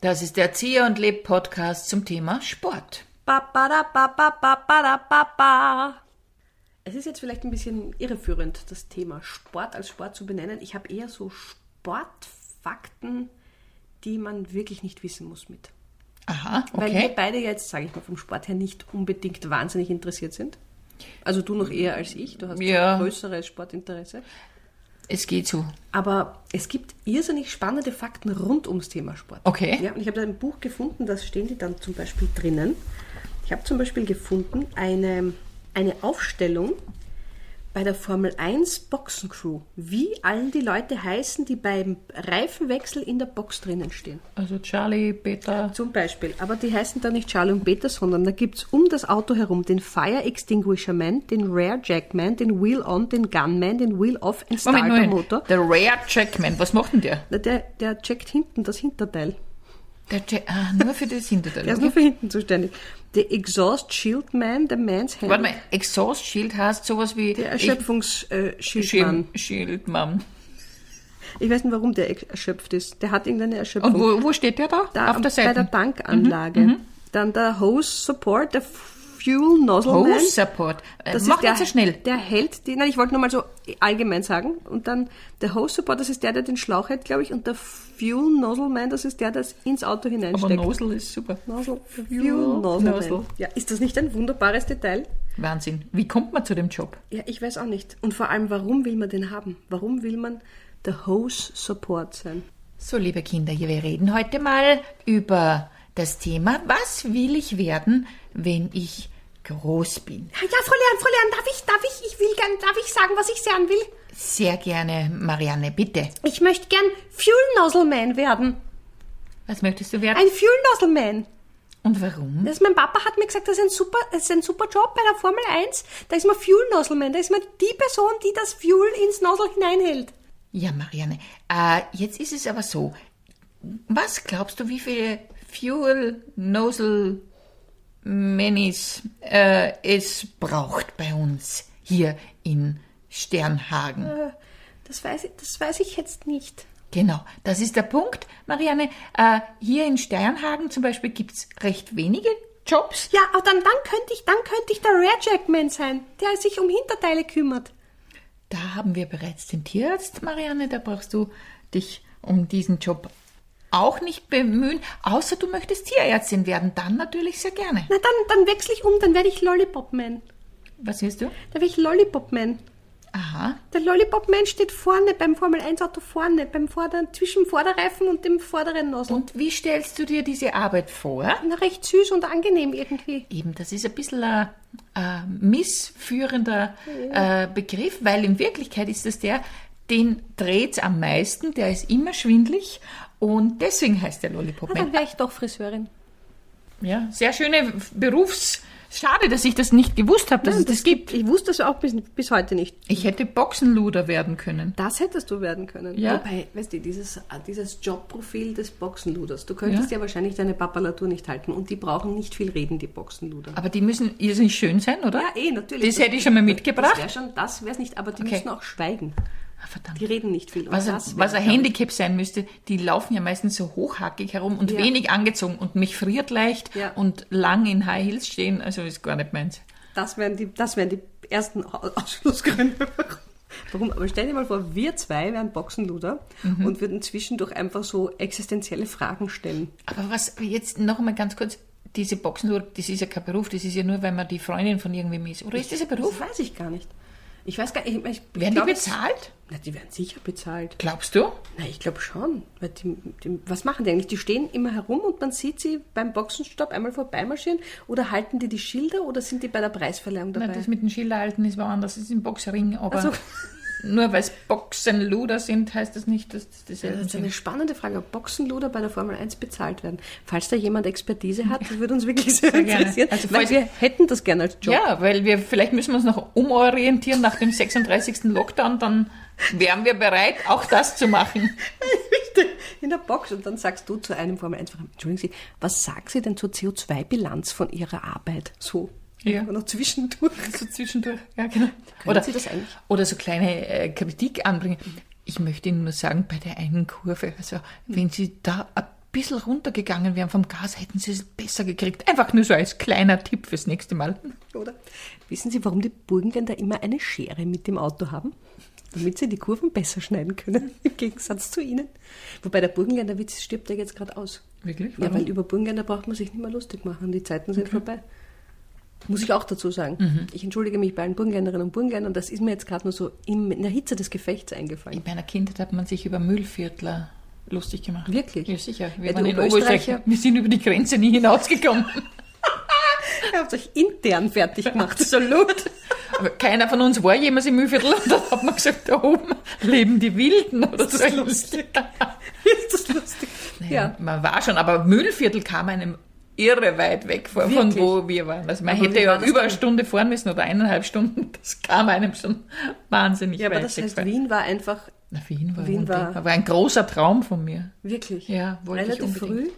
Das ist der Erzieher und Leb Podcast zum Thema Sport. Es ist jetzt vielleicht ein bisschen irreführend, das Thema Sport als Sport zu benennen. Ich habe eher so Sportfakten, die man wirklich nicht wissen muss mit. Aha, Weil wir okay. beide jetzt, sage ich mal, vom Sport her nicht unbedingt wahnsinnig interessiert sind. Also du noch eher als ich, du hast Ja. ein größeres Sportinteresse. Es geht so. Aber es gibt irrsinnig spannende Fakten rund ums Thema Sport. Okay. Ja, und ich habe da ein Buch gefunden, da stehen die dann zum Beispiel drinnen. Ich habe zum Beispiel gefunden eine, eine Aufstellung bei der Formel 1 Boxencrew, wie allen die Leute heißen, die beim Reifenwechsel in der Box drinnen stehen. Also Charlie, Peter. Zum Beispiel. Aber die heißen da nicht Charlie und Peter, sondern da gibt es um das Auto herum den Fire Extinguisher Man, den Rare Jackman, den Wheel On, den Gunman, den Wheel Off, den Moment, Starter. Motor. Der Rare Jackman, was macht denn der? Na, Der, der checkt hinten das Hinterteil. Der Jack, ah, nur für das Hinterteil. Der ist nur für hinten zuständig. Der Exhaust Shield Man, der Man's Hand. Warte mal, Exhaust Shield heißt sowas wie Der Erschöpfungsschildmann. Schil- Schildmann. Ich weiß nicht, warum der erschöpft ist. Der hat irgendeine Erschöpfung. Und wo, wo steht der da? da Auf der bei Seite. der Tankanlage. Dann der Hose Support, der Fuel Nozzle Man. Hose Support. Äh, Das Mach ist der, nicht so schnell. Der hält die, nein, ich wollte nur mal so allgemein sagen. Und dann der Hose Support, das ist der, der den Schlauch hält, glaube ich. Und der Fuel Nozzle Man, das ist der, der ins Auto Aber hineinsteckt. Nozzle ist super. Nozzle, Fuel Fuel Nozzle, Nozzle. Man. Ja, ist das nicht ein wunderbares Detail? Wahnsinn. Wie kommt man zu dem Job? Ja, ich weiß auch nicht. Und vor allem, warum will man den haben? Warum will man der Hose Support sein? So, liebe Kinder, hier, wir reden heute mal über das Thema, was will ich werden, wenn ich groß bin? Ja, Frau Leon, Frau Leon, darf ich, darf ich, ich will gern, darf ich sagen, was ich sein will? Sehr gerne, Marianne, bitte. Ich möchte gern Fuel Nozzle Man werden. Was möchtest du werden? Ein Fuel Nozzle Man. Und warum? Das, mein Papa hat mir gesagt, das ist ein super, das ist ein super Job bei der Formel 1. Da ist man Fuel Nozzle Man. Da ist man die Person, die das Fuel ins Nozzle hineinhält. Ja, Marianne, äh, jetzt ist es aber so. Was glaubst du, wie viele Fuel Minis äh, es braucht bei uns hier in Sternhagen? Äh, Das weiß ich, das weiß ich jetzt nicht. Genau, das ist der Punkt, Marianne. Äh, hier in Sternhagen zum Beispiel gibt's recht wenige Jobs. Ja, aber dann, dann könnte ich, dann könnte ich der Rare Jackman sein, der sich um Hinterteile kümmert. Da haben wir bereits den Tierarzt, Marianne. Da brauchst du dich um diesen Job auch nicht bemühen, außer du möchtest Tierärztin werden. Dann natürlich sehr gerne. Na, dann, dann wechsle ich um, dann werde ich Lollipop Man. Was willst du? Da werde ich Lollipop Man. Aha. Der Lollipop Man steht vorne beim Formel 1 Auto vorne, beim Vorder zwischen Vorderreifen und dem vorderen Nozzle. Und wie stellst du dir diese Arbeit vor? Na, recht süß und angenehm irgendwie. Eben, das ist ein bisschen ein, ein missführender äh, Begriff, weil in Wirklichkeit ist es der, den dreht's am meisten, der ist immer schwindlig und deswegen heißt der Lollipop Na, Man. dann wäre ich doch Friseurin. Ja, sehr schöne Berufs... Schade, dass ich das nicht gewusst habe, dass Nein, es das gibt. Ich wusste das auch bis, bis heute nicht. Ich hätte Boxenluder werden können. Das hättest du werden können. Ja. Wobei, weißt du, dieses, dieses Jobprofil des Boxenluders, du könntest ja, wahrscheinlich deine Papalatur nicht halten und die brauchen nicht viel reden, die Boxenluder. Aber die müssen irrsinnig schön sein, oder? Ja, eh, natürlich. Das hätte ich schon mal Das mitgebracht. wäre schon, das wäre es nicht, aber die Okay. müssen auch schweigen. Ah, verdammt. Die reden nicht viel. Und Was, das ein, was wäre, ein ich, Handicap sein müsste, die laufen ja meistens so hochhackig herum und Ja. wenig angezogen und mich friert leicht Ja. und lang in High Heels stehen, also ist gar nicht meins. Das wären die, das wären die ersten Au- Ausschlussgründe. Warum? Aber stell dir mal vor, wir zwei wären Boxenluder Mhm. und würden zwischendurch einfach so existenzielle Fragen stellen. Aber was jetzt noch einmal ganz kurz, diese Boxenluder, das ist ja kein Beruf, das ist ja nur, weil man die Freundin von irgendwem ist. Oder ist das ein Beruf? Das weiß ich gar nicht. Ich weiß gar nicht. Ich, ich Werden glaub, die bezahlt? Na, die werden sicher bezahlt. Glaubst du? Na, ich glaube schon. Weil die, die, was machen die eigentlich? Die stehen immer herum und man sieht sie beim Boxenstopp einmal vorbeimarschieren oder halten die die Schilder oder sind die bei der Preisverleihung dabei? Na, das mit den Schilderhalten ist woanders, das ist im Boxring, aber Ach so. nur weil es Boxenluder sind, heißt das nicht, dass das dieselben Das ist eine sind. spannende Frage, ob Boxenluder bei der Formel 1 bezahlt werden. Falls da jemand Expertise hat, das würde uns wirklich sehr, Sehr interessieren. Also weil wir hätten das gerne als Job. Ja, weil wir, vielleicht müssen wir uns noch umorientieren nach dem 36. Lockdown, dann wären wir bereit, auch das zu machen. In der Box und dann sagst du zu einem Formel 1 Fahrer, entschuldigen Sie, was sagen Sie denn zur CO2-Bilanz von Ihrer Arbeit? So. Ja. Noch zwischendurch. So zwischendurch, ja genau. Oder, Sie das eigentlich? oder so kleine äh, Kritik anbringen. ich möchte Ihnen nur sagen, bei der einen Kurve, also wenn Sie da ein bisschen runtergegangen wären vom Gas, hätten Sie es besser gekriegt. Einfach nur so als kleiner Tipp fürs nächste Mal. Oder? Wissen Sie, warum die Burgenländer immer eine Schere mit dem Auto haben? Damit sie die Kurven besser schneiden können, im Gegensatz zu Ihnen. Wobei der Burgenländer Witz stirbt ja jetzt gerade aus. Wirklich? Ja, weil über Burgenländer braucht man sich nicht mehr lustig machen. Die Zeiten sind vorbei. Muss ich auch dazu sagen. Ich entschuldige mich bei allen Burgenländerinnen und Burgenländern. Das ist mir jetzt gerade nur so in, in der Hitze des Gefechts eingefallen. In meiner Kindheit hat man sich über Müllviertler lustig gemacht. Wirklich? Ja, sicher. Wir Ja, waren in Oberösterreich. Wir sind über die Grenze nie hinausgekommen. Ihr habt euch intern fertig gemacht. Absolut. Aber keiner von uns war jemals im Müllviertel und dann hat man gesagt, da oben leben die Wilden oder Ist das so. lustig? ist das lustig? Ja. Man war schon, aber Müllviertel kam einem irre weit weg von, von wo wir waren. Also man Aber hätte war ja das über eine Stunde fahren müssen oder eineinhalb Stunden. Das kam einem schon wahnsinnig Ja, aber weit das weg heißt, vor. Wien war einfach Na, Wien war, Wien war- war ein großer Traum von mir. wirklich Ja, wollte ich relativ unbedingt. früh.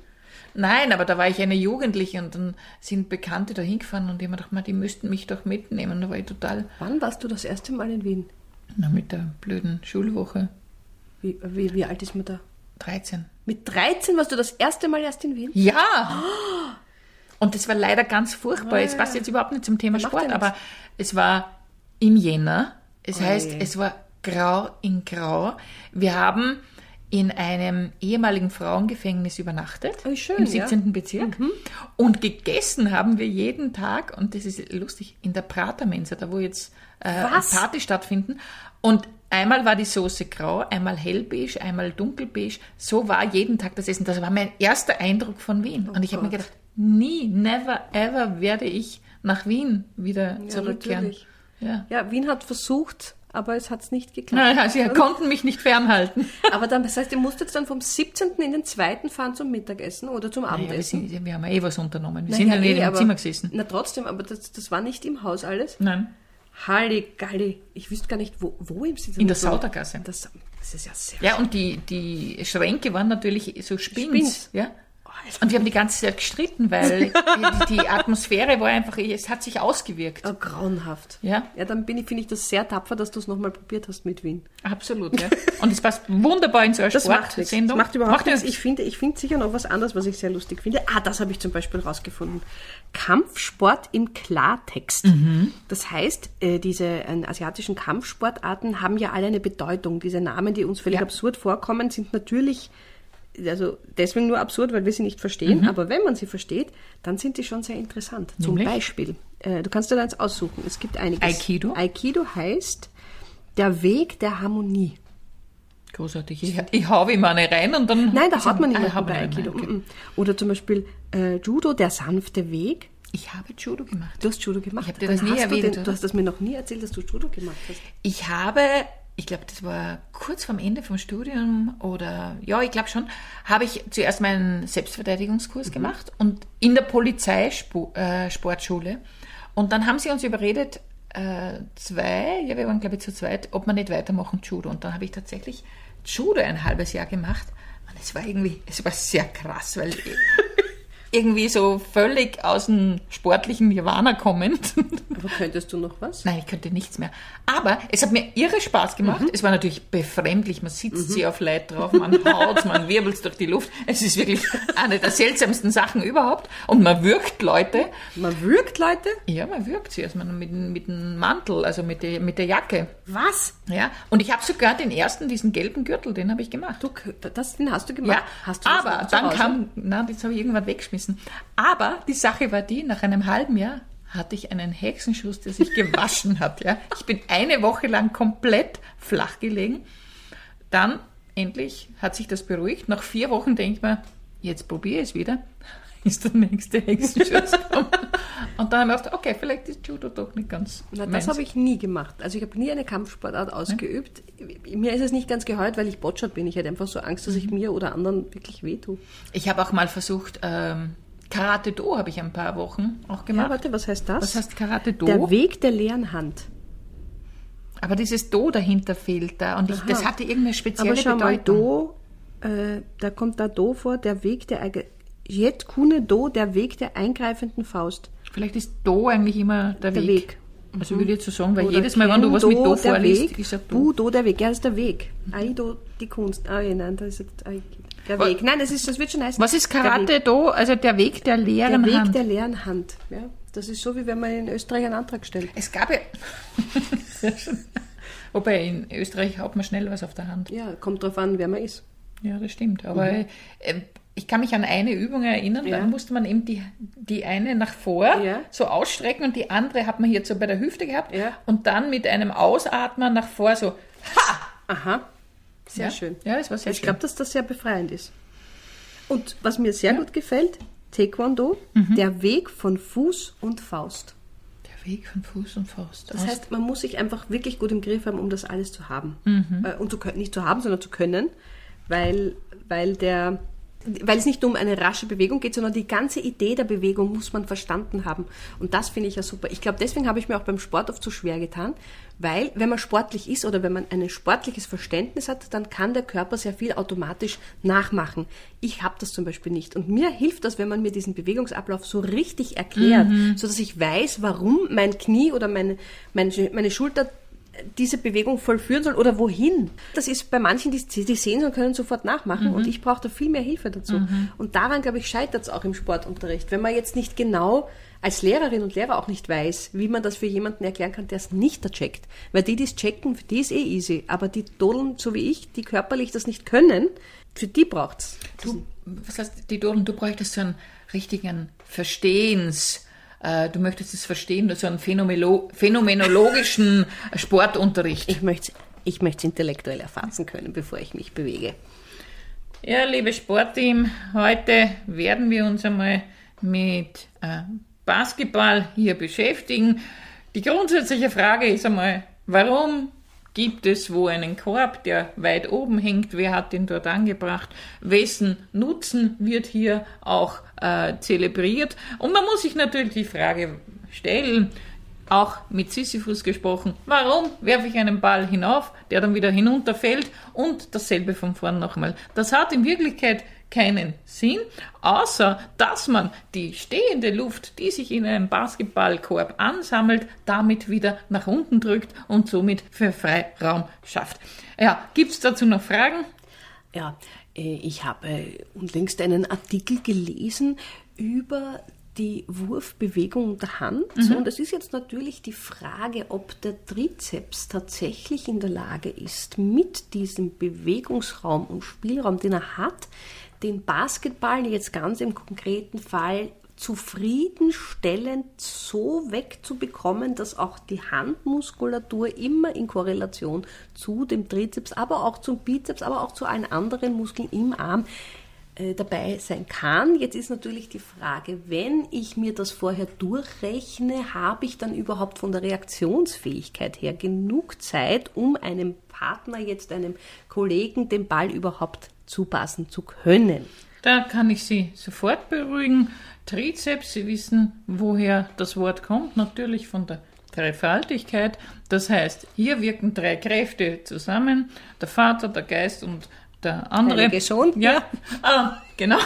Nein, aber da war ich eine Jugendliche und dann sind Bekannte da hingefahren und ich hab mir gedacht, die müssten mich doch mitnehmen. Da war ich total, Wann warst du das erste Mal in Wien? na, mit der blöden Schulwoche. Wie, wie, wie alt ist man da? 13. Mit 13 warst du das erste Mal erst in Wien? Ja! Und das war leider ganz furchtbar. Es passt jetzt überhaupt nicht zum Thema ja Sport, aber es war im Jänner. Es Oh heißt, je. es war grau in grau. Wir haben in einem ehemaligen Frauengefängnis übernachtet. Oh, schön, Im ja. 17. Bezirk. Und gegessen haben wir jeden Tag, und das ist lustig, in der Pratermensa, da wo jetzt äh? Party stattfinden. Und einmal war die Soße grau, einmal hellbeige, einmal dunkelbeige. So war jeden Tag das Essen. Das war mein erster Eindruck von Wien. und ich habe mir Oh gedacht, nie, never, ever werde ich nach Wien wieder zurückkehren. natürlich. Ja. Ja, Wien hat versucht, aber es hat nicht geklappt. Naja, sie konnten mich nicht fernhalten. Aber dann, das heißt, ihr musstet dann vom 17. in den 2. fahren zum Mittagessen oder zum Naja, wir, Abendessen? sind, wir haben ja eh was unternommen. Wir Na sind ja eh, nicht im Zimmer gesessen. Na trotzdem, aber das, das war nicht im Haus alles. Nein, Halligalli. Ich wüsste gar nicht, wo, wo im Sinne. in der Sautergasse. Das, das ist ja sehr Ja, und die, die Schränke waren natürlich so Spins. Spins. Ja? Und wir haben die ganze Zeit gestritten, weil die, die Atmosphäre war einfach, es hat sich ausgewirkt. Oh, grauenhaft. Ja. Ja, dann bin ich, finde ich das sehr tapfer, dass du es nochmal probiert hast mit Wien. Absolut, ja. Und es passt wunderbar in so eine Das macht nichts. Das Sportsendung. macht überhaupt ja nichts. Ich finde, ich finde sicher noch was anderes, was ich sehr lustig finde. Ah, das habe ich zum Beispiel rausgefunden. Kampfsport im Klartext. Mhm. Das heißt, äh, diese äh, asiatischen Kampfsportarten haben ja alle eine Bedeutung. Diese Namen, die uns völlig Ja. absurd vorkommen, sind natürlich also deswegen nur absurd, weil wir sie nicht verstehen. Mhm. Aber wenn man sie versteht, dann sind die schon sehr interessant. Zum Nämlich? Beispiel, äh, du kannst dir da eins aussuchen. Es gibt einiges. Aikido? Aikido heißt der Weg der Harmonie. Großartig. Ich, ich hau wie meine rein und dann. Nein, da hat man nicht ah, bei Aikido. Mm, mm. Oder zum Beispiel äh, Judo, der sanfte Weg. Ich habe Judo gemacht. Du hast Judo gemacht. Ich hab dir das nie erwähnt, Du, den, du hast das mir noch nie erzählt, dass du Judo gemacht hast. Ich habe, ich glaube, das war kurz vorm Ende vom Studium oder ja, ich glaube schon, habe ich zuerst meinen Mhm. Selbstverteidigungskurs gemacht und in der Polizeisportschule. Und dann haben sie uns überredet, äh, zwei, ja, wir waren glaube ich zu zweit, ob wir nicht weitermachen Judo. Und dann habe ich tatsächlich Judo ein halbes Jahr gemacht. Und es war irgendwie, es war sehr krass, weil irgendwie so völlig aus dem sportlichen Nirvana kommend. Aber könntest du noch was? Nein, ich könnte nichts mehr. Aber es hat mir irre Spaß gemacht. Es war natürlich befremdlich. Man sitzt sie auf Leid drauf, man haut, man wirbelt durch die Luft. Es ist wirklich eine der seltsamsten Sachen überhaupt. Und man wirkt Leute. Man würgt Leute? Ja, man wirkt sie. Also man mit, dem- mit dem Mantel, also mit der, mit der Jacke. Was? Ja. Und ich habe sogar den ersten, diesen gelben Gürtel, den habe ich gemacht. Du, das, den hast du gemacht. Ja, hast du aber dann kam, na, das habe ich irgendwann weggeschmissen. Aber die Sache war die, nach einem halben Jahr hatte ich einen Hexenschuss, der sich gewaschen hat. Ja. Ich bin eine Woche lang komplett flach gelegen. Dann endlich hat sich das beruhigt. Nach vier Wochen denke ich mir, jetzt probiere ich es wieder. Ist der nächste Hexenschuss gekommen. Und dann habe ich gedacht, okay, vielleicht ist Judo doch nicht ganz Na, das habe ich nie gemacht. Also ich habe nie eine Kampfsportart ausgeübt. Mir ist es nicht ganz geheuert, weil ich botschert bin. Ich hätte einfach so Angst, dass Mhm. ich mir oder anderen wirklich wehtue. Ich habe auch mal versucht, ähm, Karate Do habe ich ein paar Wochen auch Ja, gemacht. warte, was heißt das? Was heißt Karate Do? Der Weg der leeren Hand. Aber dieses Do dahinter fehlt da und ich, das hatte irgendeine spezielle Aber schau mal, Bedeutung. Do, äh, da kommt da Do vor, der Weg der Jet Kune Do, der Weg der eingreifenden Faust. Vielleicht ist Do eigentlich immer der, Der Weg. Weg. Also würde ich jetzt so sagen, weil Oder jedes Mal, wenn du was mit Do der vorliest, Weg, ist er Do. Budo, der Weg. Ja, ist der Weg. Aido, die Kunst. Ah, ja, nein, da ist jetzt, ah, der Was- Weg. Nein, das, ist, das wird schon heißen. Was ist Der. Karate Do? Also der Weg der Der leeren Weg Hand. der leeren Hand. Ja, das ist so, wie wenn man in Österreich einen Antrag stellt. es gab ja... Wobei in Österreich hat man schnell was auf der Hand. Ja, kommt drauf an, wer man ist. Ja, das stimmt. Aber äh, ich kann mich an eine Übung erinnern, Ja. da musste man eben die, die eine nach vor Ja. so ausstrecken und die andere hat man hier so bei der Hüfte gehabt Ja. und dann mit einem Ausatmen nach vor so. Aha, sehr schön. Ja, das war sehr Ich schön. glaube, dass das sehr befreiend ist. Und was mir sehr gut gefällt, Taekwondo, Mhm. der Weg von Fuß und Faust. der Weg von Fuß und Faust. Das heißt, man muss sich einfach wirklich gut im Griff haben, um das alles zu haben. Mhm. Äh, und zu nicht zu haben, sondern zu können, weil, weil der weil es nicht nur um eine rasche Bewegung geht, sondern die ganze Idee der Bewegung muss man verstanden haben. Und das finde ich ja super. Ich glaube, deswegen habe ich mir auch beim Sport oft so schwer getan, weil wenn man sportlich ist oder wenn man ein sportliches Verständnis hat, dann kann der Körper sehr viel automatisch nachmachen. Ich habe das zum Beispiel nicht. Und mir hilft das, wenn man mir diesen Bewegungsablauf so richtig erklärt, so dass ich weiß, warum mein Knie oder meine, meine, meine Schulter diese Bewegung vollführen soll oder wohin. Das ist bei manchen, die, die sehen und können sofort nachmachen und ich brauche da viel mehr Hilfe dazu. Und daran, glaube ich, scheitert es auch im Sportunterricht. Wenn man jetzt nicht genau als Lehrerin und Lehrer auch nicht weiß, wie man das für jemanden erklären kann, der es nicht checkt. Weil die, die es checken, für die ist eh easy. Aber die Dodeln, so wie ich, die körperlich das nicht können, für die braucht's. Du, was heißt die Dolen? Du bräuchtest so einen richtigen Verstehens. Äh, du möchtest es verstehen, so einen Phänomelo phänomenologischen Sportunterricht. Ich möchte ich möchte es intellektuell erfassen können, bevor ich mich bewege. Ja, liebe Sportteam, heute werden wir uns einmal mit äh, Basketball hier beschäftigen. Die grundsätzliche Frage ist einmal, warum gibt es wo einen Korb, der weit oben hängt? Wer hat den dort angebracht? Wessen Nutzen wird hier auch äh, zelebriert? Und man muss sich natürlich die Frage stellen, auch mit Sisyphus gesprochen, warum werfe ich einen Ball hinauf, der dann wieder hinunterfällt und dasselbe von vorn nochmal. Das hat in Wirklichkeit keinen Sinn, außer dass man die stehende Luft, die sich in einem Basketballkorb ansammelt, damit wieder nach unten drückt und somit für Freiraum schafft. Ja, gibt's dazu noch Fragen? Ja, äh, ich habe äh, unlängst einen Artikel gelesen über die Wurfbewegung der Hand. Und es ist jetzt natürlich die Frage, ob der Trizeps tatsächlich in der Lage ist, mit diesem Bewegungsraum und Spielraum, den er hat, den Basketball jetzt ganz im konkreten Fall zufriedenstellend so wegzubekommen, dass auch die Handmuskulatur immer in Korrelation zu dem Trizeps, aber auch zum Bizeps, aber auch zu allen anderen Muskeln im Arm äh, dabei sein kann. Jetzt ist natürlich die Frage, wenn ich mir das vorher durchrechne, habe ich dann überhaupt von der Reaktionsfähigkeit her genug Zeit, um einem Partner, jetzt einem Kollegen, den Ball überhaupt zupassen zu können? Da kann ich Sie sofort beruhigen. Trizeps, Sie wissen, woher das Wort kommt, natürlich von der Dreifaltigkeit. Das heißt, hier wirken drei Kräfte zusammen, der Vater, der Geist und der andere. Heilige Sohn, Ja, ah, genau.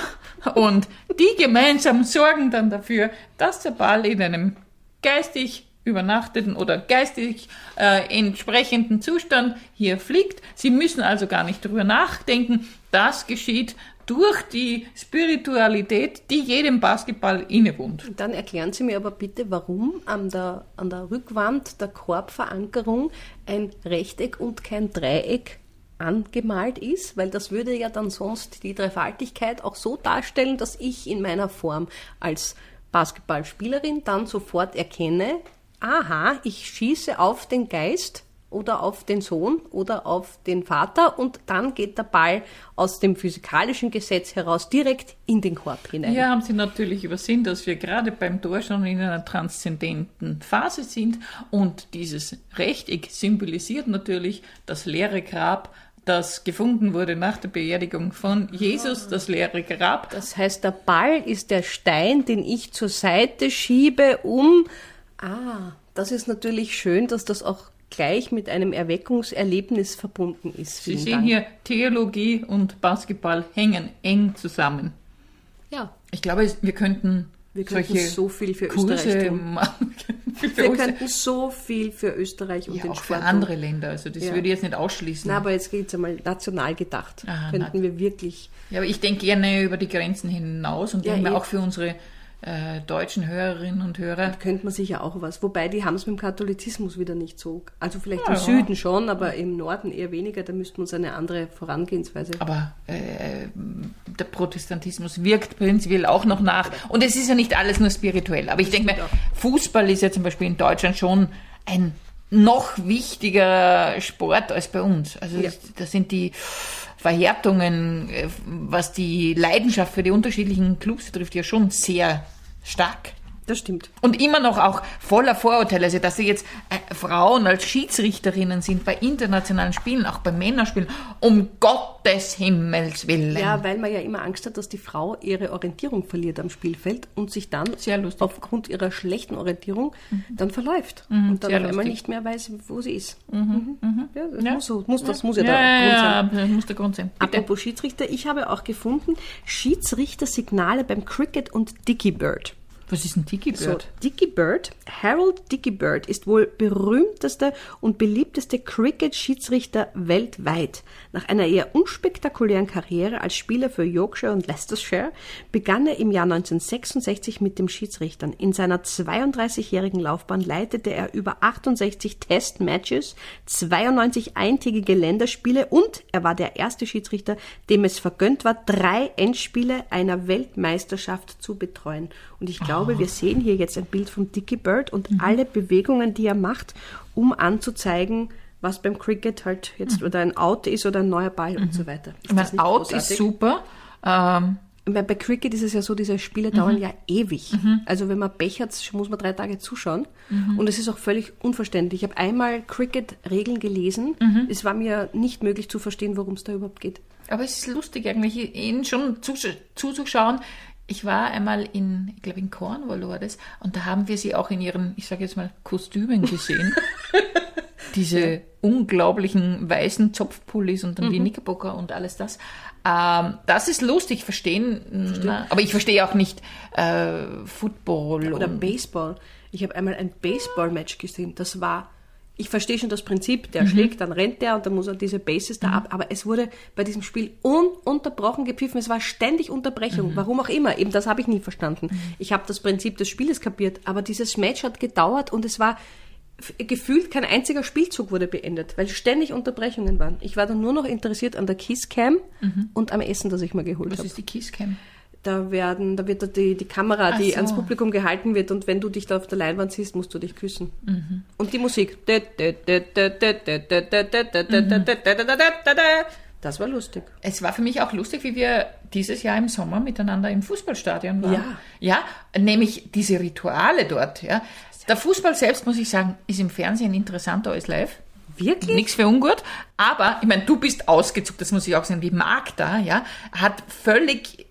Und die gemeinsam sorgen dann dafür, dass der Ball in einem geistig übernachteten oder geistig äh, entsprechenden Zustand hier fliegt. Sie müssen also gar nicht drüber nachdenken. Das geschieht durch die Spiritualität, die jedem Basketball innewohnt. Dann erklären Sie mir aber bitte, warum an der, an der Rückwand der Korbverankerung ein Rechteck und kein Dreieck angemalt ist, weil das würde ja dann sonst die Dreifaltigkeit auch so darstellen, dass ich in meiner Form als Basketballspielerin dann sofort erkenne, aha, ich schieße auf den Geist oder auf den Sohn oder auf den Vater und dann geht der Ball aus dem physikalischen Gesetz heraus direkt in den Korb hinein. Hier haben Sie natürlich übersehen, dass wir gerade beim Tor schon in einer transzendenten Phase sind und dieses Rechteck symbolisiert natürlich das leere Grab, das gefunden wurde nach der Beerdigung von Jesus, das leere Grab. Das heißt, der Ball ist der Stein, den ich zur Seite schiebe, um. Ah, das ist natürlich schön, dass das auch gleich mit einem Erweckungserlebnis verbunden ist. Sie sehen Dank. hier, Theologie und Basketball hängen eng zusammen. Ja, Ich glaube, wir könnten Wir könnten solche so viel für Kurse Österreich tun. machen. Für Wir könnten so viel für Österreich und ja, den auch für Sport tun. andere Länder. Also das Ja. würde ich jetzt nicht ausschließen. Na, aber jetzt geht es einmal national gedacht. Ah, könnten wir wirklich. Ja, aber ich denke gerne über die Grenzen hinaus und Ja, denke mir eh. auch für unsere äh, deutschen Hörerinnen und Hörer. Könnte man sicher auch was. Wobei die haben es mit dem Katholizismus wieder nicht so. Also vielleicht Ja, im. Süden schon, aber im Norden eher weniger. Da müssten wir uns eine andere Vorangehensweise. Aber äh, der Protestantismus wirkt prinzipiell auch noch nach. Und es ist ja nicht alles nur spirituell. Aber ich denke mir, Fußball ist ja zum Beispiel in Deutschland schon ein noch wichtiger Sport als bei uns. Also Ja. da sind die Verhärtungen, äh, was die Leidenschaft für die unterschiedlichen Clubs betrifft, ja schon sehr stark. Das stimmt. Und immer noch auch voller Vorurteile. Also, dass sie jetzt äh, Frauen als Schiedsrichterinnen sind bei internationalen Spielen, auch bei Männerspielen, um Gottes Himmels Willen. Ja, weil man ja immer Angst hat, dass die Frau ihre Orientierung verliert am Spielfeld und sich dann. Mhm. aufgrund ihrer schlechten Orientierung dann verläuft und dann auf einmal nicht mehr weiß, wo sie ist. Mhm. Ja, das, Ja. Muss, so, muss, das muss ja, ja, der ja, Grund sein. ja, das muss der Grund sein. Bitte. Apropos Schiedsrichter, ich habe auch gefunden Schiedsrichtersignale beim Cricket und Dicky Bird. Was ist ein Tiki So, Bird? Dicky Bird, Harold Dicky Bird ist wohl berühmtester und beliebteste Cricket-Schiedsrichter weltweit. Nach einer eher unspektakulären Karriere als Spieler für Yorkshire und Leicestershire begann er im Jahr 1966 mit dem Schiedsrichtern. In seiner 32-jährigen Laufbahn leitete er über 68 Test-Matches, 92 eintägige Länderspiele und er war der erste Schiedsrichter, dem es vergönnt war, drei Endspiele einer Weltmeisterschaft zu betreuen. Und ich glaube, wir sehen hier jetzt ein Bild von Dickie Bird und alle Bewegungen, die er macht, um anzuzeigen, was beim Cricket halt jetzt oder ein Out ist oder ein neuer Ball und so weiter. Ist Ich das meine, nicht Out großartig? ist super. Ähm, Bei, bei Cricket ist es ja so, diese Spiele dauern ja ewig. Also wenn man Pech hat, muss man drei Tage zuschauen. Und es ist auch völlig unverständlich. Ich habe einmal Cricket-Regeln gelesen. Es war mir nicht möglich zu verstehen, worum es da überhaupt geht. aber es ist lustig eigentlich, ihnen schon zusch- zuzuschauen. Ich war einmal in, ich glaube in Cornwall war das, und da haben wir sie auch in ihren, ich sage jetzt mal, Kostümen gesehen. Diese unglaublichen weißen Zopfpullis und dann die Knickerbocker und alles das. Ähm, das ist lustig, verstehen. Na, aber ich verstehe auch nicht äh, Football Oder Baseball. Ich habe einmal ein Baseball-Match gesehen. Das war, ich verstehe schon das Prinzip, der schlägt, dann rennt der und dann muss er diese Bases da ab. Aber es wurde bei diesem Spiel ununterbrochen gepfiffen. Es war ständig Unterbrechung. Warum auch immer. Eben das habe ich nie verstanden. Ich habe das Prinzip des Spieles kapiert. Aber dieses Match hat gedauert und es war gefühlt kein einziger Spielzug wurde beendet, weil ständig Unterbrechungen waren. Ich war dann nur noch interessiert an der Kisscam und am Essen, das ich mir geholt was habe. ist die Kisscam? Da werden, da wird da die, die Kamera, Ach die so. ans Publikum gehalten wird und wenn du dich da auf der Leinwand siehst, musst du dich küssen. Mhm. Und die Musik. Das war lustig. Es war für mich auch lustig, wie wir dieses Jahr im Sommer miteinander im Fußballstadion waren. Ja. Ja, nämlich diese Rituale dort. Ja. Der Fußball selbst, muss ich sagen, ist im Fernsehen interessanter als live. Wirklich? Nichts für ungut. Aber, ich meine, du bist ausgezuckt, das muss ich auch sagen, wie Magda, ja, hat völlig, äh,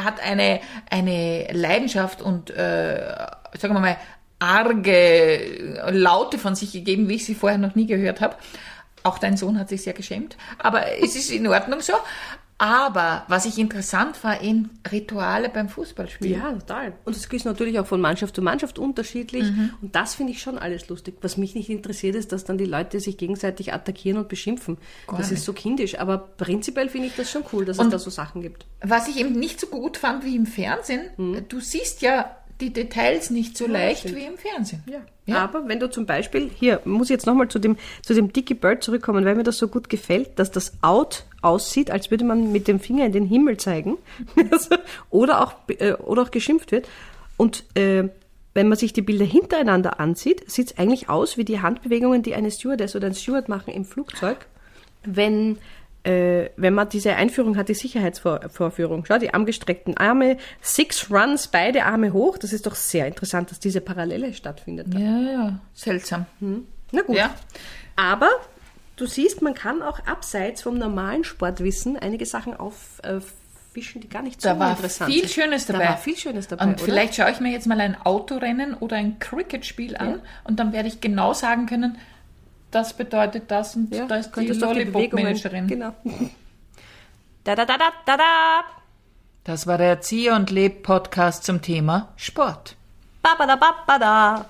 hat eine, eine Leidenschaft und, äh, sagen wir mal, arge Laute von sich gegeben, wie ich sie vorher noch nie gehört habe. Auch dein Sohn hat sich sehr geschämt. Aber es ist in Ordnung so. Aber was ich interessant war, in Rituale beim Fußballspielen. Ja, total. Und es ist natürlich auch von Mannschaft zu Mannschaft unterschiedlich. Und das finde ich schon alles lustig. Was mich nicht interessiert, ist, dass dann die Leute sich gegenseitig attackieren und beschimpfen. Gar das nicht. ist so kindisch. Aber prinzipiell finde ich das schon cool, dass Und- es da so Sachen gibt. Was ich eben nicht so gut fand wie im Fernsehen, du siehst ja die Details nicht so leicht stimmt. wie im Fernsehen. Ja. Aber wenn du zum Beispiel, hier muss ich jetzt nochmal zu dem, zu dem Dicky Bird zurückkommen, weil mir das so gut gefällt, dass das Out aussieht, als würde man mit dem Finger in den Himmel zeigen Also, oder, auch, äh, oder auch geschimpft wird. Und äh, wenn man sich die Bilder hintereinander ansieht, sieht es eigentlich aus wie die Handbewegungen, die eine Stewardess oder ein Steward machen im Flugzeug, wenn äh, wenn man diese Einführung hat, die Sicherheitsvorführung. Schau, die armgestreckten Arme, Six Runs, beide Arme hoch. Das ist doch sehr interessant, dass diese Parallele stattfindet. Ja, ja, seltsam. Na gut. Ja. Aber du siehst, man kann auch abseits vom normalen Sportwissen einige Sachen auffischen, die gar nicht so Da war interessant viel sind. Schönes dabei. Da war viel Schönes dabei. Und oder? vielleicht schaue ich mir jetzt mal ein Autorennen oder ein Cricketspiel an und dann werde ich genau sagen können, das bedeutet das und ja, da ist die könntest du auch die Bewegungen- Lollipop-Managerin. Genau. da da da da da da. Das war der Erzieher und Leb Podcast zum Thema Sport. Babada babada.